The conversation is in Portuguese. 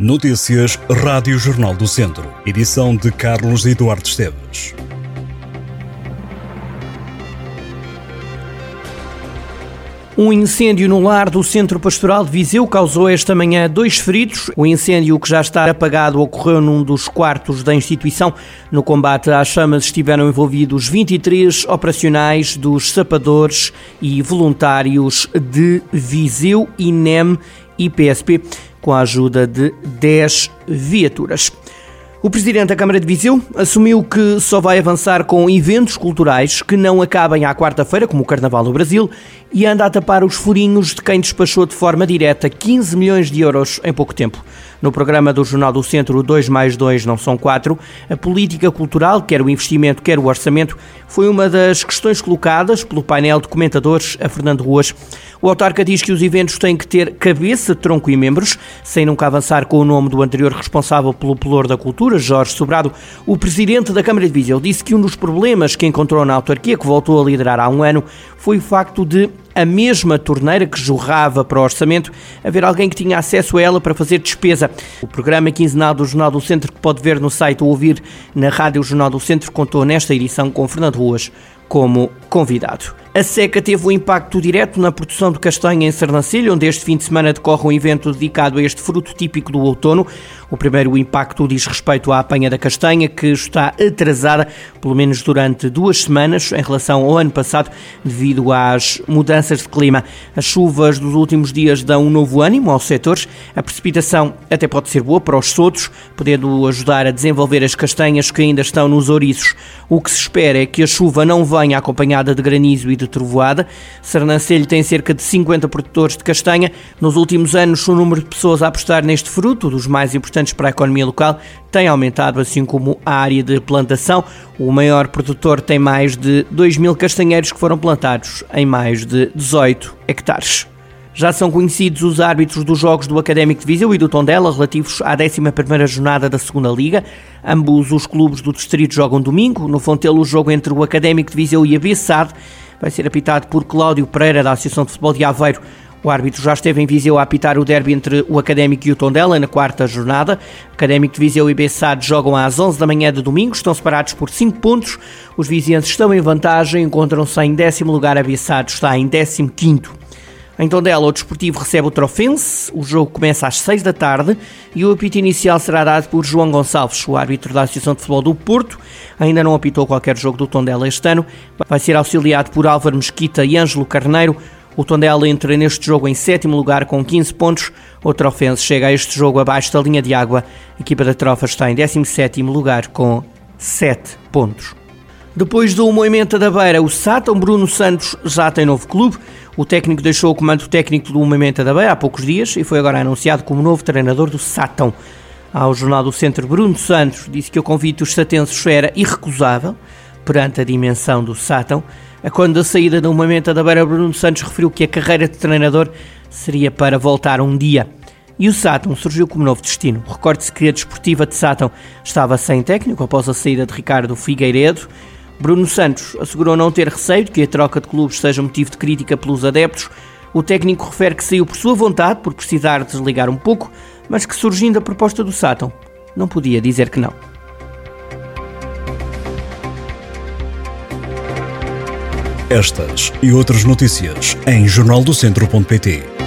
Notícias Rádio Jornal do Centro. Edição de Carlos Eduardo Esteves. Um incêndio no lar do Centro Pastoral de Viseu causou esta manhã dois feridos. O incêndio, que já está apagado, ocorreu num dos quartos da instituição. No combate às chamas estiveram envolvidos 23 operacionais dos sapadores e voluntários de Viseu, INEM e PSP, com a ajuda de 10 viaturas. O presidente da Câmara de Viseu assumiu que só vai avançar com eventos culturais que não acabem à quarta-feira, como o Carnaval do Brasil, e anda a tapar os furinhos de quem despachou de forma direta 15 milhões de euros em pouco tempo. No programa do Jornal do Centro 2 mais 2 não são 4, a política cultural, quer o investimento, quer o orçamento, foi uma das questões colocadas pelo painel de comentadores a Fernando Ruas. O autarca diz que os eventos têm que ter cabeça, tronco e membros, sem nunca avançar com o nome do anterior responsável pelo pelour da cultura, Jorge Sobrado. O presidente da Câmara de Viseu disse que um dos problemas que encontrou na autarquia, que voltou a liderar há um ano, foi o facto de a mesma torneira que jorrava para o orçamento, haver alguém que tinha acesso a ela para fazer despesa. O programa quinzenal do Jornal do Centro, que pode ver no site ou ouvir na Rádio Jornal do Centro, contou nesta edição com Fernando Ruas como convidado. A seca teve um impacto direto na produção de castanha em Sernancelho, onde este fim de semana decorre um evento dedicado a este fruto típico do outono. O primeiro impacto diz respeito à apanha da castanha, que está atrasada, pelo menos durante duas semanas, em relação ao ano passado, devido às mudanças de clima. As chuvas dos últimos dias dão um novo ânimo aos setores. A precipitação até pode ser boa para os sotos, podendo ajudar a desenvolver as castanhas que ainda estão nos ouriços. O que se espera é que a chuva não acompanhada de granizo e de trovoada. Sernancelho tem cerca de 50 produtores de castanha. Nos últimos anos, o número de pessoas a apostar neste fruto, dos mais importantes para a economia local, tem aumentado, assim como a área de plantação. O maior produtor tem mais de 2 mil castanheiros que foram plantados em mais de 18 hectares. Já são conhecidos os árbitros dos jogos do Académico de Viseu e do Tondela relativos à 11ª jornada da Segunda Liga. Ambos os clubes do distrito jogam domingo. No Fontelo, o jogo entre o Académico de Viseu e a Bessade vai ser apitado por Cláudio Pereira, da Associação de Futebol de Aveiro. O árbitro já esteve em Viseu a apitar o derby entre o Académico e o Tondela na quarta jornada. Académico de Viseu e Bessade jogam às 11 da manhã de domingo, estão separados por 5 pontos. Os vizienses estão em vantagem, encontram-se em décimo lugar, a Bessade está em décimo quinto. Em Tondela, o Desportivo recebe o Trofense. O jogo começa às 6 da tarde e o apito inicial será dado por João Gonçalves, o árbitro da Associação de Futebol do Porto. Ainda não apitou qualquer jogo do Tondela este ano. Vai ser auxiliado por Álvaro Mesquita e Ângelo Carneiro. O Tondela entra neste jogo em sétimo lugar com 15 pontos. O Trofense chega a este jogo abaixo da linha de água. A equipa da Trofa está em 17 lugar com 7 pontos. Depois do Moimenta da Beira, o Sátão Bruno Santos já tem novo clube. O técnico deixou o comando técnico do Moimenta da Beira há poucos dias e foi agora anunciado como novo treinador do Sátão. Ao Jornal do Centro, Bruno Santos disse que o convite dos satenses era irrecusável perante a dimensão do Sátão. Quando a saída do Moimenta da Beira, Bruno Santos referiu que a carreira de treinador seria para voltar um dia. E o Sátão surgiu como novo destino. Recorde-se que a desportiva de Sátão estava sem técnico após a saída de Ricardo Figueiredo. Bruno Santos assegurou não ter receio de que a troca de clubes seja motivo de crítica pelos adeptos. O técnico refere que saiu por sua vontade, por precisar desligar um pouco, mas que surgindo a proposta do Sátão, não podia dizer que não. Estas e outras notícias em jornaldocentro.pt